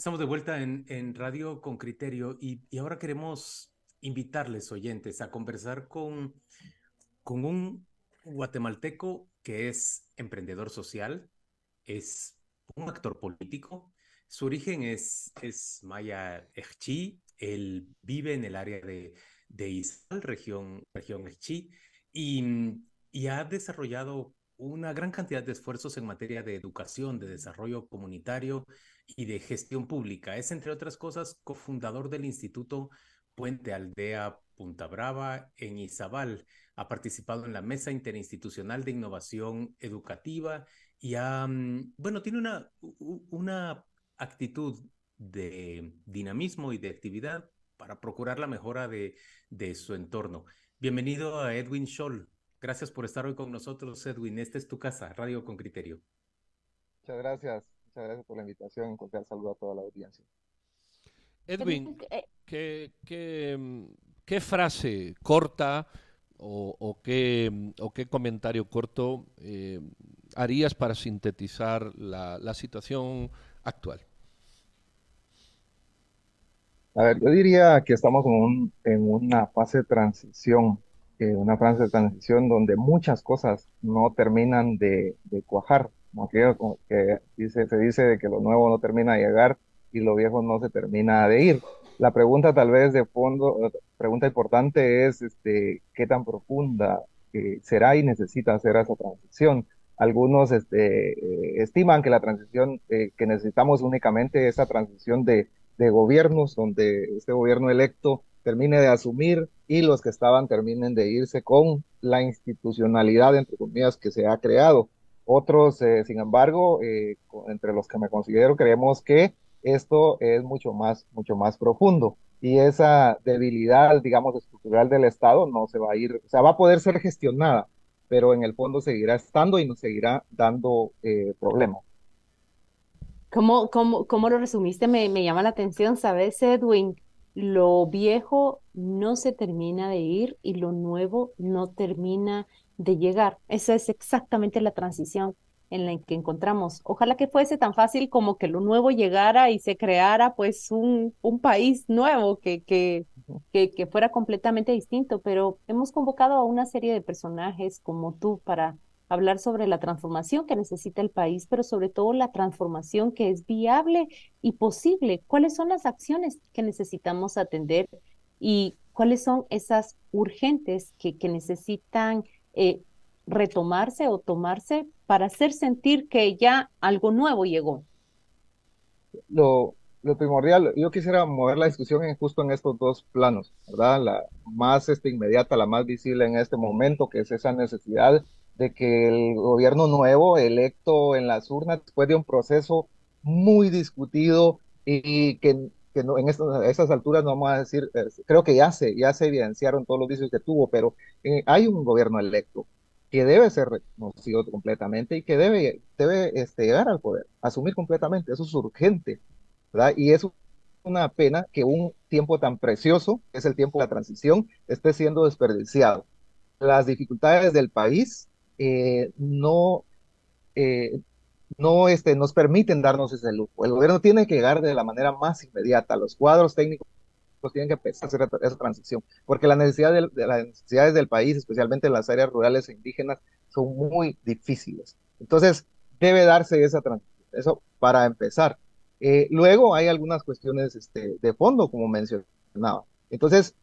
Estamos de vuelta en, en Radio con Criterio y, y, ahora queremos invitarles, oyentes, a conversar con, con un guatemalteco que es emprendedor social, es un actor político. Su origen es, es Maya Echchi, él vive en el área de, de Izal, región, región Echchi, y, y ha desarrollado una gran cantidad de esfuerzos en materia de educación, de desarrollo comunitario y de gestión pública. Es, entre otras cosas, cofundador del Instituto Puente Aldea Punta Brava en Izabal. Ha participado en la Mesa Interinstitucional de Innovación Educativa y ha, mm, bueno, tiene una, una actitud de dinamismo y de actividad para procurar la mejora de, de su entorno. Bienvenido a Edwin Scholl. Gracias por estar hoy con nosotros, Edwin. Esta es tu casa, Radio con Criterio. Muchas gracias. Muchas gracias por la invitación. Un cordial saludo a toda la audiencia. Edwin, eh, ¿qué, qué, qué frase corta o, o, qué, o, qué, comentario corto eh, harías para sintetizar la, la, situación actual? A ver, yo diría que estamos en, un, en una fase de transición una fase de transición donde muchas cosas no terminan de, de cuajar, como que, que dice, se dice de que lo nuevo no termina de llegar y lo viejo no se termina de ir. La pregunta tal vez de fondo, pregunta importante es este, qué tan profunda eh, será y necesita hacer esa transición. Algunos este, eh, estiman que la transición eh, que necesitamos únicamente esa transición de, de gobiernos, donde este gobierno electo termine de asumir y los que estaban terminen de irse con la institucionalidad, entre comillas, que se ha creado. Otros, eh, sin embargo, eh, entre los que me considero, creemos que esto es mucho más, mucho más profundo y esa debilidad, digamos, estructural del Estado no se va a ir, o sea, va a poder ser gestionada, pero en el fondo seguirá estando y nos seguirá dando eh, problemas. ¿Cómo, cómo, ¿Cómo, lo resumiste? Me, me llama la atención, ¿sabes, Edwin? lo viejo no se termina de ir y lo nuevo no termina de llegar. Esa es exactamente la transición en la que encontramos. Ojalá que fuese tan fácil como que lo nuevo llegara y se creara pues un, un país nuevo que, que, que, que fuera completamente distinto, pero hemos convocado a una serie de personajes como tú para hablar sobre la transformación que necesita el país, pero sobre todo la transformación que es viable y posible. ¿Cuáles son las acciones que necesitamos atender y cuáles son esas urgentes que, que necesitan eh, retomarse o tomarse para hacer sentir que ya algo nuevo llegó? Lo, lo primordial, yo quisiera mover la discusión en, justo en estos dos planos, ¿verdad? La más este, inmediata, la más visible en este momento, que es esa necesidad de que el gobierno nuevo, electo en las urnas, después de un proceso muy discutido y que, que no, en estas, alturas no vamos a decir, eh, creo que ya se, ya se evidenciaron todos los vicios que tuvo, pero eh, hay un gobierno electo que debe ser reconocido completamente y que debe, debe este, llegar al poder, asumir completamente, eso es urgente, ¿verdad? Y es una pena que un tiempo tan precioso, que es el tiempo de la transición, esté siendo desperdiciado. Las dificultades del país eh, no, eh, no este, nos permiten darnos ese lujo. El gobierno tiene que llegar de la manera más inmediata. Los cuadros técnicos tienen que empezar a hacer esa transición, porque la necesidad de, las necesidades del país, especialmente en las áreas rurales e indígenas, son muy difíciles. Entonces, debe darse esa transición. Eso para empezar. Eh, luego hay algunas cuestiones este, de fondo, como mencionaba. Entonces,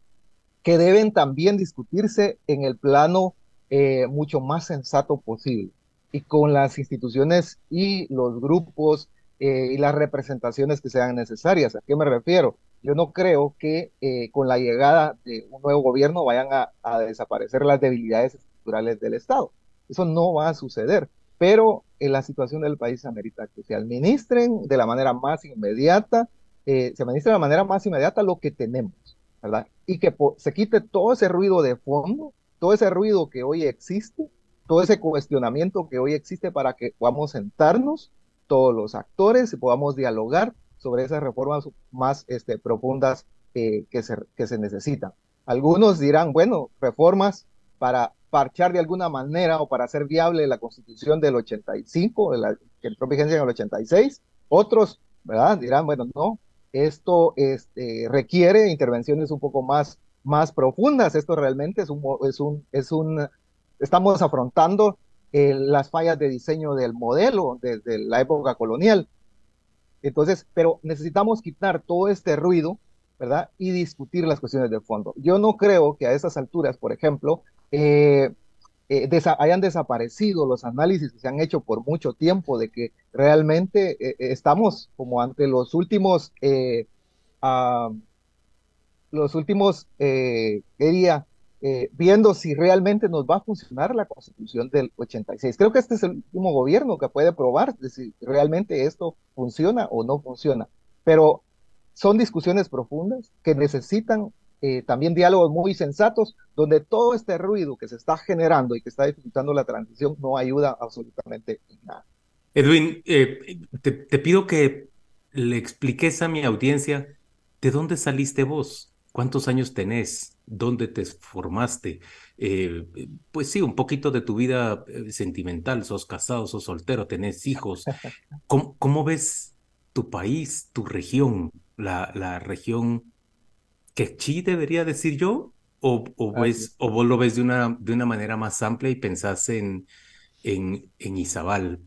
que deben también discutirse en el plano eh, mucho más sensato posible y con las instituciones y los grupos eh, y las representaciones que sean necesarias. ¿A qué me refiero? Yo no creo que eh, con la llegada de un nuevo gobierno vayan a, desaparecer las debilidades estructurales del Estado. Eso no va a suceder, pero en la situación del país amerita que se administren de la manera más inmediata, se administre de la manera más inmediata lo que tenemos, ¿verdad? Y que se quite todo ese ruido de fondo todo ese ruido que hoy existe, todo ese cuestionamiento que hoy existe para que podamos sentarnos todos los actores y podamos dialogar sobre esas reformas más este, profundas eh, que, se, que se necesitan. Algunos dirán, bueno, reformas para parchar de alguna manera o para hacer viable la constitución del 85, de la, que entró en vigencia en el 86. Otros ¿verdad? Dirán, bueno, no, esto este, requiere intervenciones un poco más, más profundas, esto realmente es un, es un, es un estamos afrontando eh, las fallas de diseño del modelo desde la época colonial. Entonces, pero necesitamos quitar todo este ruido, ¿verdad? Y discutir las cuestiones de fondo. Yo no creo que a esas alturas, por ejemplo, eh, eh, hayan desaparecido los análisis que se han hecho por mucho tiempo de que realmente estamos como ante los últimos, uh, los últimos, quería eh, viendo si realmente nos va a funcionar la constitución del 86. Creo que este es el último gobierno que puede probar si realmente esto funciona o no funciona. Pero son discusiones profundas que necesitan eh, también diálogos muy sensatos, donde todo este ruido que se está generando y que está dificultando la transición no ayuda absolutamente en nada. Edwin, eh, te, te pido que le expliques a mi audiencia de dónde saliste vos, cuántos años tenés, dónde te formaste, eh, pues sí, un poquito de tu vida eh, sentimental, sos casado, sos soltero, tenés hijos. ¿Cómo, ves tu país, tu región, la, la región quechí, debería decir yo? ¿O, o, ves, o vos lo ves de una, de una manera más amplia y pensás en, en, en Izabal?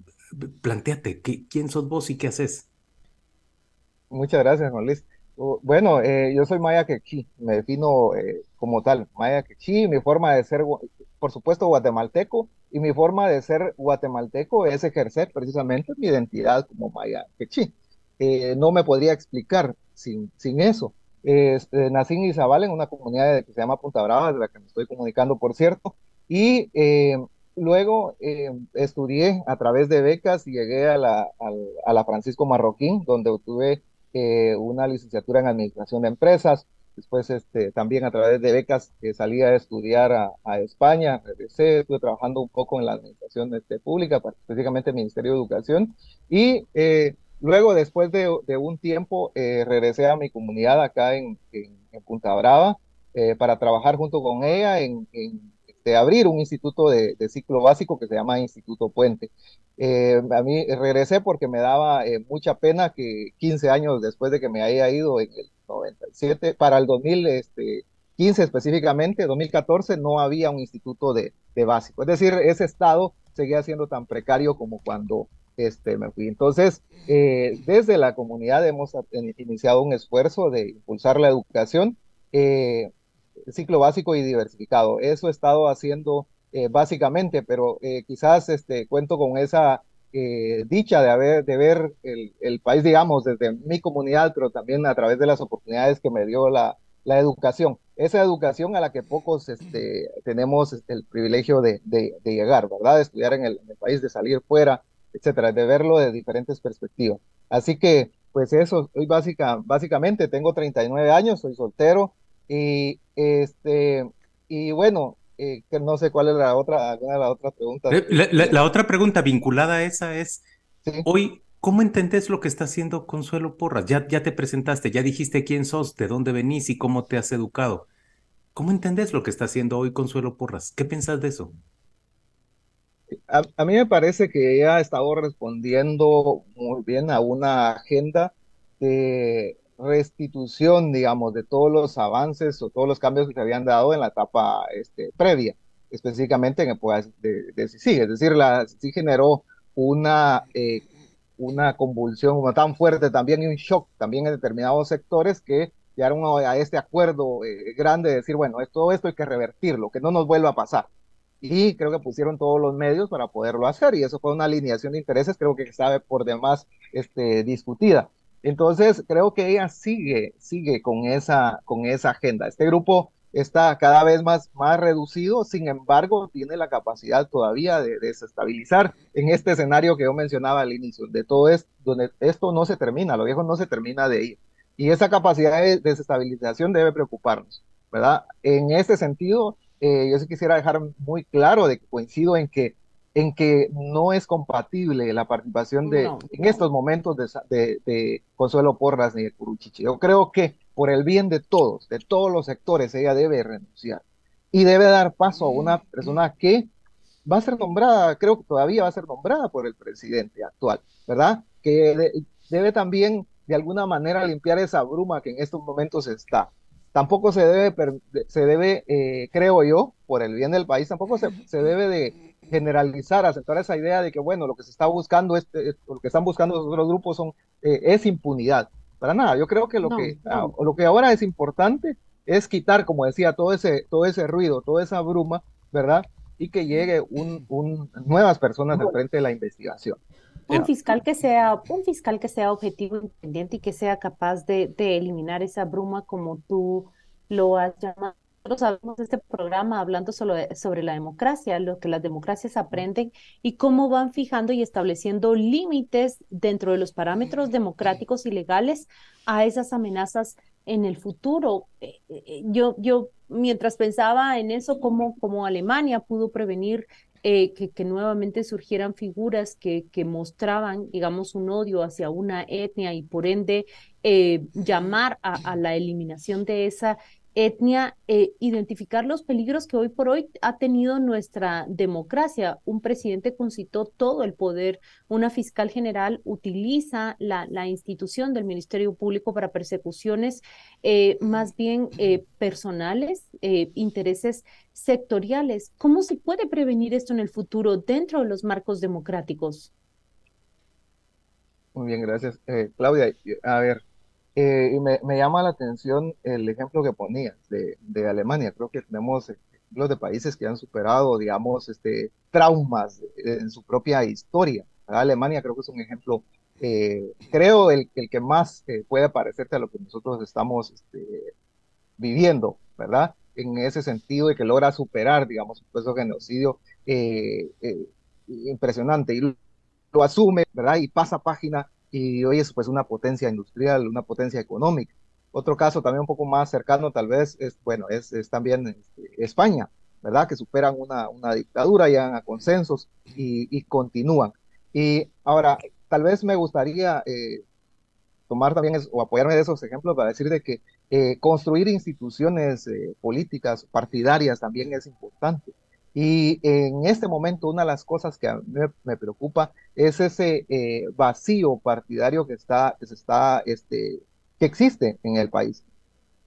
Plantéate, ¿quién sos vos y qué haces? Muchas gracias, Juan Luis. Bueno, eh, yo soy maya quechí, me defino eh, como tal, maya quechí, mi forma de ser, por supuesto, guatemalteco, y mi forma de ser guatemalteco es ejercer precisamente mi identidad como maya quechí. Eh, no me podría explicar sin, sin eso. Este, nací en Izabal, en una comunidad que se llama Punta Brava, de la que me estoy comunicando, por cierto, y luego estudié a través de becas y llegué a la, a la Francisco Marroquín, donde obtuve eh, una licenciatura en administración de empresas, después este, también a través de becas que salí a estudiar a, España, regresé, estuve trabajando un poco en la administración este, pública, específicamente el Ministerio de Educación, y eh, luego después de, un tiempo eh, regresé a mi comunidad acá en, Punta Brava para trabajar junto con ella en, este, abrir un instituto de, de, ciclo básico que se llama Instituto Puente. Eh, a mí regresé porque me daba eh, mucha pena que 15 años después de que me haya ido en el 97, para el 2015 este, específicamente, 2014, no había un instituto de, básico. Es decir, ese estado seguía siendo tan precario como cuando este, me fui. Entonces, eh, desde la comunidad hemos iniciado un esfuerzo de impulsar la educación, ciclo básico y diversificado. Eso he estado haciendo eh, básicamente, pero eh, quizás este, cuento con esa eh, dicha de, haber, de ver el, el, país, digamos, desde mi comunidad, pero también a través de las oportunidades que me dio la, la educación. Esa educación a la que pocos este, tenemos este, el privilegio de, de, llegar, ¿verdad? De estudiar en el, país, de salir fuera, etcétera, de verlo de diferentes perspectivas. Así que, pues eso, hoy básica, básicamente tengo 39 años, soy soltero y, este, y bueno, eh, que no sé cuál es la otra, la otra pregunta. Eh, la, otra pregunta vinculada a esa es, hoy, ¿cómo entendés lo que está haciendo Consuelo Porras? Ya, ya te presentaste, ya dijiste quién sos, de dónde venís y cómo te has educado. ¿Cómo entendés lo que está haciendo hoy Consuelo Porras? ¿Qué piensas de eso? A, a, mí me parece que ella ha estado respondiendo muy bien a una agenda de restitución, digamos, de todos los avances o todos los cambios que se habían dado en la etapa este, previa, específicamente en época de, de, sí, es decir, la sí generó una, eh, una convulsión tan fuerte también y un shock también en determinados sectores que llegaron a, este acuerdo eh, grande de decir, bueno, todo esto hay que revertirlo, que no nos vuelva a pasar. Y creo que pusieron todos los medios para poderlo hacer y eso fue una alineación de intereses, creo que estaba por demás este, discutida. Entonces, creo que ella sigue, sigue con esa, con esa agenda. Este grupo está cada vez más, más reducido, sin embargo, tiene la capacidad todavía de, desestabilizar en este escenario que yo mencionaba al inicio, de todo esto, donde esto no se termina, lo viejo no se termina de ir. Y esa capacidad de desestabilización debe preocuparnos, ¿verdad? En este sentido, eh, yo sí quisiera dejar muy claro de que coincido en que en que no es compatible la participación de, en estos momentos de, Consuelo Porras ni de Curuchiche. Yo creo que por el bien de todos, de todos los sectores, ella debe renunciar y debe dar paso a una persona que va a ser nombrada, creo que todavía va a ser nombrada por el presidente actual, ¿verdad? Que debe también de alguna manera limpiar esa bruma que en estos momentos está. Tampoco se debe, se debe eh, creo yo, por el bien del país, tampoco se, se debe de generalizar, aceptar esa idea de que, bueno, lo que se está buscando, este, lo que están buscando los otros grupos son, eh, es impunidad. Para nada, yo creo que lo, que, ah, lo que ahora es importante es quitar, como decía, todo ese, todo ese ruido, toda esa bruma, ¿verdad? Y que llegue un, un nuevas personas al frente de la investigación. Un fiscal que sea, un fiscal que sea objetivo, independiente y que sea capaz de, de eliminar esa bruma como tú lo has llamado nosotros hablamos de este programa hablando sobre, sobre la democracia, lo que las democracias aprenden y cómo van fijando y estableciendo límites dentro de los parámetros democráticos y legales a esas amenazas en el futuro. Eh, eh, yo, yo mientras pensaba en eso, cómo, cómo Alemania pudo prevenir eh, que, que, nuevamente surgieran figuras que, que, mostraban, digamos, un odio hacia una etnia y por ende llamar a, la eliminación de esa etnia, eh, identificar los peligros que hoy por hoy ha tenido nuestra democracia. Un presidente concitó todo el poder, una fiscal general utiliza la, institución del Ministerio Público para persecuciones eh, más bien eh, personales, intereses sectoriales. ¿Cómo se puede prevenir esto en el futuro dentro de los marcos democráticos? Muy bien, gracias. Claudia, a ver, eh, y me, llama la atención el ejemplo que ponías de, de Alemania. Creo que tenemos ejemplos de países que han superado, digamos, este, traumas en su propia historia. Alemania creo que es un ejemplo, eh, creo, el, que más eh, puede parecerte a lo que nosotros estamos este, viviendo, ¿verdad? En ese sentido de que logra superar, digamos, un proceso genocidio impresionante y lo asume, ¿verdad? Y pasa página y hoy es pues una potencia industrial, una potencia económica. Otro caso también un poco más cercano tal vez es, bueno, es, es también este, España, ¿verdad? Que superan una, una dictadura, llegan a consensos y, continúan. Y ahora, tal vez me gustaría eh, tomar también o apoyarme de esos ejemplos para decir de que eh, construir instituciones eh, políticas partidarias también es importante. Y en este momento una de las cosas que a mí me, preocupa es ese eh, vacío partidario que está, que está, este, que existe en el país.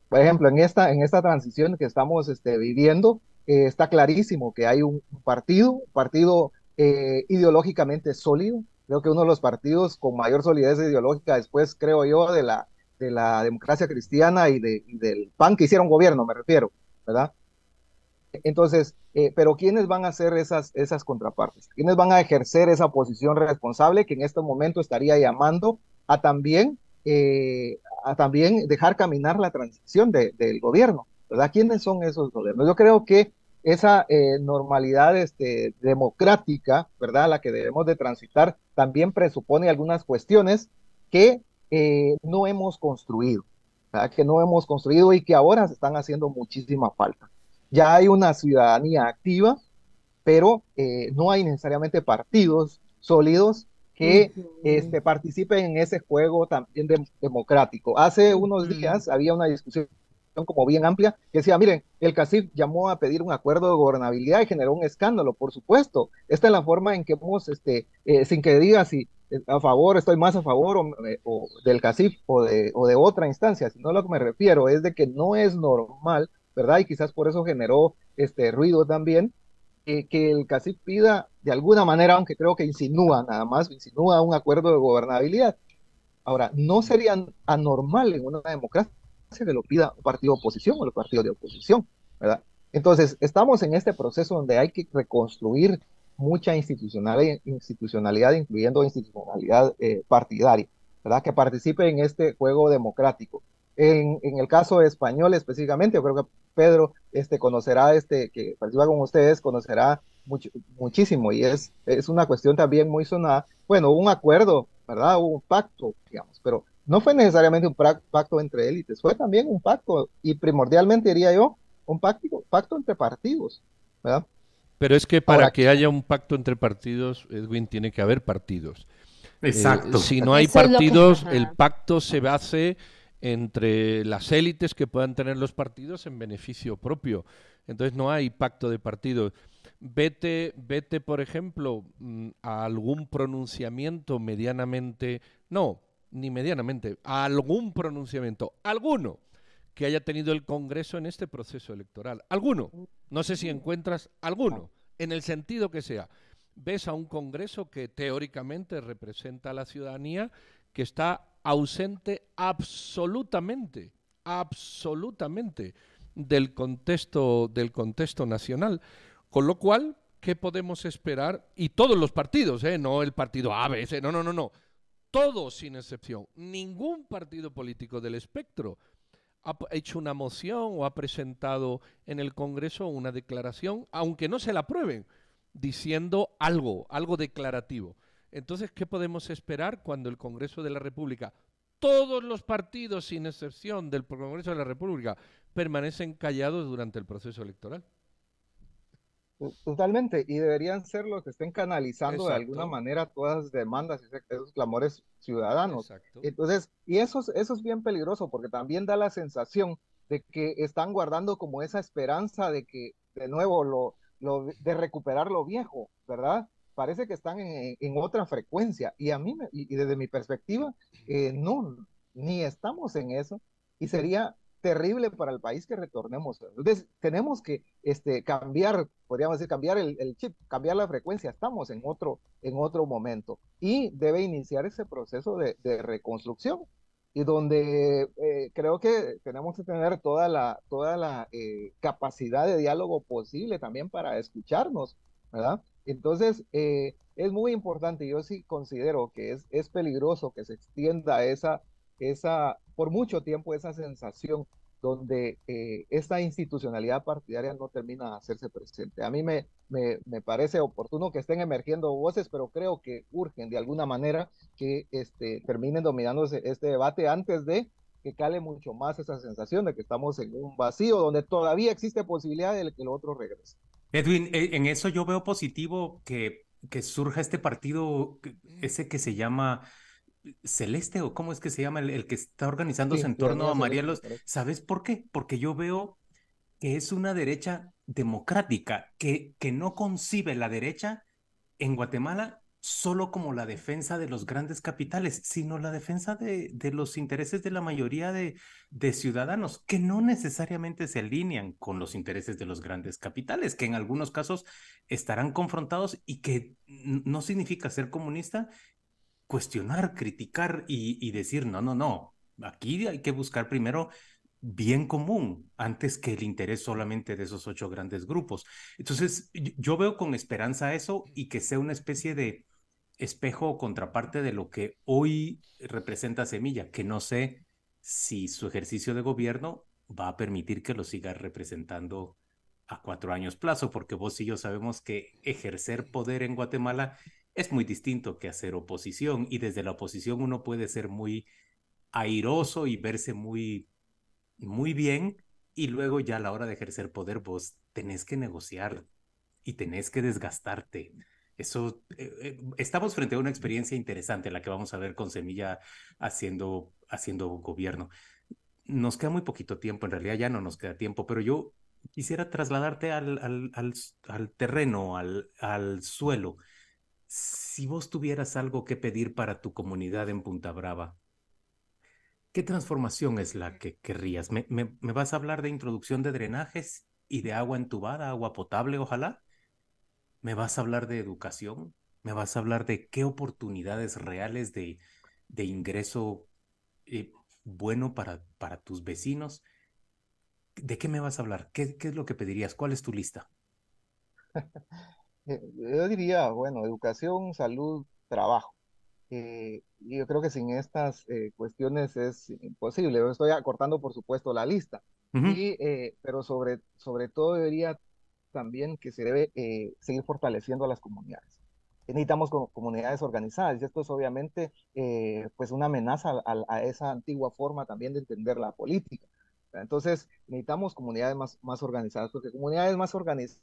Por ejemplo, en esta, en esta transición que estamos este, viviendo, eh, está clarísimo que hay un, partido, un partido eh, ideológicamente sólido. Creo que uno de los partidos con mayor solidez ideológica después, creo yo, de la, de la democracia cristiana y, y del PAN que hicieron gobierno, me refiero, ¿verdad? Entonces, eh, pero ¿quiénes van a hacer esas, esas contrapartes? ¿Quiénes van a ejercer esa posición responsable que en este momento estaría llamando a también, eh, a también dejar caminar la transición del gobierno? ¿Verdad? ¿Quiénes son esos gobiernos? Yo creo que esa eh, normalidad este, democrática, ¿verdad? La que debemos de transitar, también presupone algunas cuestiones que no hemos construido, ¿verdad? que no hemos construido y que ahora se están haciendo muchísima falta ya hay una ciudadanía activa, pero eh, no hay necesariamente partidos sólidos que este, participen en ese juego también democrático. Hace unos días había una discusión como bien amplia que decía, miren, el CACIF llamó a pedir un acuerdo de gobernabilidad y generó un escándalo, por supuesto. Esta es la forma en que hemos, este, eh, sin que diga si eh, a favor, estoy más a favor o, del CACIF o de, o de otra instancia, sino lo que me refiero es de que no es normal ¿verdad? Y quizás por eso generó este ruido también, eh, que el CACIP pida de alguna manera, aunque creo que insinúa nada más, insinúa un acuerdo de gobernabilidad. Ahora, no sería anormal en una democracia que lo pida un partido de oposición o el partido de oposición, ¿verdad? Entonces, estamos en este proceso donde hay que reconstruir mucha institucionalidad, institucionalidad incluyendo institucionalidad eh, partidaria, ¿verdad? Que participe en este juego democrático. En, en, el caso español específicamente, yo creo que Pedro este, conocerá, este, que participa con ustedes, conocerá mucho, muchísimo y es, es una cuestión también muy sonada. Bueno, hubo un acuerdo, ¿verdad? Hubo un pacto, digamos, pero no fue necesariamente un pacto entre élites, fue también un pacto y primordialmente diría yo, un pacto, pacto entre partidos, ¿verdad? Pero es que para que haya un pacto entre partidos, Edwin, tiene que haber partidos. Exacto. Eh, si no hay partidos, el pacto se base entre las élites que puedan tener los partidos en beneficio propio. Entonces no hay pacto de partidos. Vete, vete, por ejemplo, mm, a algún pronunciamiento medianamente, no, ni medianamente, algún pronunciamiento, alguno, que haya tenido el Congreso en este proceso electoral. Alguno. No sé si encuentras alguno, en el sentido que sea. Ves a un Congreso que teóricamente representa a la ciudadanía, que está ausente absolutamente, absolutamente del contexto, del contexto nacional. Con lo cual, ¿qué podemos esperar? Y todos los partidos, ¿eh? no el partido A, B, C, no, no, no, no. Todos sin excepción. Ningún partido político del espectro ha hecho una moción o ha presentado en el Congreso una declaración, aunque no se la aprueben, diciendo algo, algo declarativo. Entonces, ¿qué podemos esperar cuando el Congreso de la República, todos los partidos, sin excepción del Congreso de la República, permanecen callados durante el proceso electoral? Totalmente, y deberían ser los que estén canalizando de alguna manera todas las demandas y esos clamores ciudadanos. Entonces, y eso, eso es bien peligroso porque también da la sensación de que están guardando como esa esperanza de que de nuevo lo, lo de recuperar lo viejo, ¿verdad? Parece que están en, en otra frecuencia. Y a mí, y, desde mi perspectiva, eh, no, ni estamos en eso. Y sería terrible para el país que retornemos. Entonces, tenemos que este, cambiar, podríamos decir, cambiar el, chip, cambiar la frecuencia. Estamos en otro, en otro momento. Y debe iniciar ese proceso de, reconstrucción. Y donde eh, creo que tenemos que tener toda la, toda la eh, capacidad de diálogo posible también para escucharnos, ¿verdad? Entonces, eh, es muy importante, yo sí considero que es, es peligroso que se extienda esa, esa, por mucho tiempo esa sensación donde eh, esta institucionalidad partidaria no termina de hacerse presente. A mí me, me, me, parece oportuno que estén emergiendo voces, pero creo que urgen de alguna manera que este, terminen dominándose este debate antes de que cale mucho más esa sensación de que estamos en un vacío donde todavía existe posibilidad de que el otro regrese. Edwin, eh, en eso yo veo positivo que, que surja este partido, ese que se llama Celeste o cómo es que se llama el, que está organizándose en torno a Marielos. ¿Sabes por qué? Porque yo veo que es una derecha democrática, que, que no concibe la derecha en Guatemala solo como la defensa de los grandes capitales, sino la defensa de, de los intereses de la mayoría de, de, ciudadanos, que no necesariamente se alinean con los intereses de los grandes capitales, que en algunos casos estarán confrontados y que no significa ser comunista cuestionar, criticar y, decir, no, no, no, aquí hay que buscar primero bien común antes que el interés solamente de esos ocho grandes grupos. Entonces, yo veo con esperanza eso y que sea una especie de espejo o contraparte de lo que hoy representa Semilla, que no sé si su ejercicio de gobierno va a permitir que lo siga representando a cuatro años plazo, porque vos y yo sabemos que ejercer poder en Guatemala es muy distinto que hacer oposición y desde la oposición uno puede ser muy airoso y verse muy, muy bien y luego ya a la hora de ejercer poder vos tenés que negociar y tenés que desgastarte. Eso, eh, eh, estamos frente a una experiencia interesante la que vamos a ver con Semilla haciendo, haciendo gobierno. Nos queda muy poquito tiempo, en realidad ya no nos queda tiempo, pero yo quisiera trasladarte al, al, al, al terreno, al, al suelo si vos tuvieras algo que pedir para tu comunidad en Punta Brava, ¿qué transformación es la que querrías? ¿Me, vas a hablar de introducción de drenajes y de agua entubada, agua potable, ojalá? ¿Me vas a hablar de educación? ¿Me vas a hablar de qué oportunidades reales de, de ingreso eh, bueno para, para tus vecinos? ¿De qué me vas a hablar? ¿Qué, ¿Qué es lo que pedirías? ¿Cuál es tu lista? Eh, yo diría, bueno, educación, salud, trabajo. Eh, yo creo que sin estas eh, cuestiones es imposible. Yo estoy acortando, por supuesto, la lista. y, pero sobre, sobre todo debería también que se debe seguir fortaleciendo a las comunidades. Necesitamos comunidades organizadas y esto es obviamente pues una amenaza a, esa antigua forma también de entender la política. Entonces necesitamos comunidades más, organizadas, porque comunidades más organizadas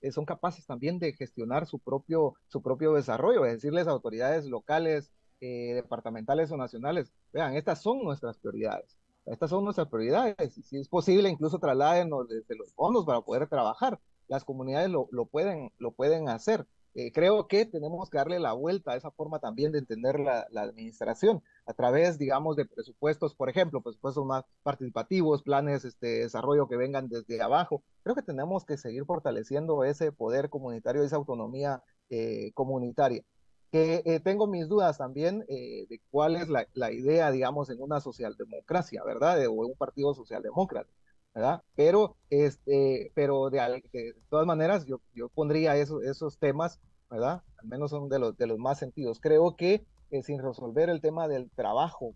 eh, son capaces también de gestionar su propio, su propio desarrollo, es decirles a autoridades locales, eh, departamentales o nacionales, vean, estas son nuestras prioridades, estas son nuestras prioridades, si es posible, incluso trasladen desde los fondos para poder trabajar, las comunidades lo, lo, pueden, lo pueden hacer, eh, creo que tenemos que darle la vuelta a esa forma también de entender la, administración a través, digamos, de presupuestos, por ejemplo, presupuestos más participativos, planes este, de desarrollo que vengan desde abajo. Creo que tenemos que seguir fortaleciendo ese poder comunitario, esa autonomía eh, comunitaria. Que eh, tengo mis dudas también de cuál es la, la, idea, digamos, en una socialdemocracia, ¿verdad? o en un partido socialdemócrata. ¿verdad? Pero, este, pero de, de todas maneras, yo, yo pondría esos, esos temas, ¿verdad? Al menos son de los, de los más sentidos. Creo que eh, sin resolver el tema del trabajo,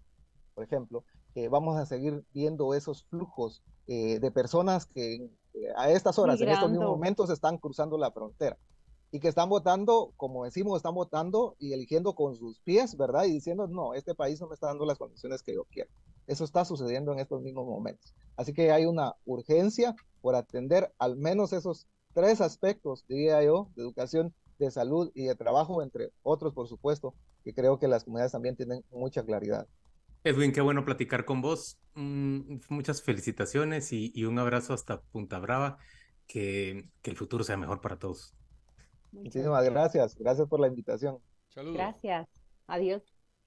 por ejemplo, eh, vamos a seguir viendo esos flujos eh, de personas que a estas horas, en estos mismos momentos, están cruzando la frontera y que están votando, como decimos, están votando y eligiendo con sus pies, ¿verdad? Y diciendo, no, este país no me está dando las condiciones que yo quiero. Eso está sucediendo en estos mismos momentos. Así que hay una urgencia por atender al menos esos tres aspectos, diría yo, de educación, de salud y de trabajo, entre otros, por supuesto, que creo que las comunidades también tienen mucha claridad. Edwin, qué bueno platicar con vos. Mm, muchas felicitaciones y, un abrazo hasta Punta Brava. Que, que el futuro sea mejor para todos. Muchísimas gracias. Gracias por la invitación. Saludos. Gracias. Adiós.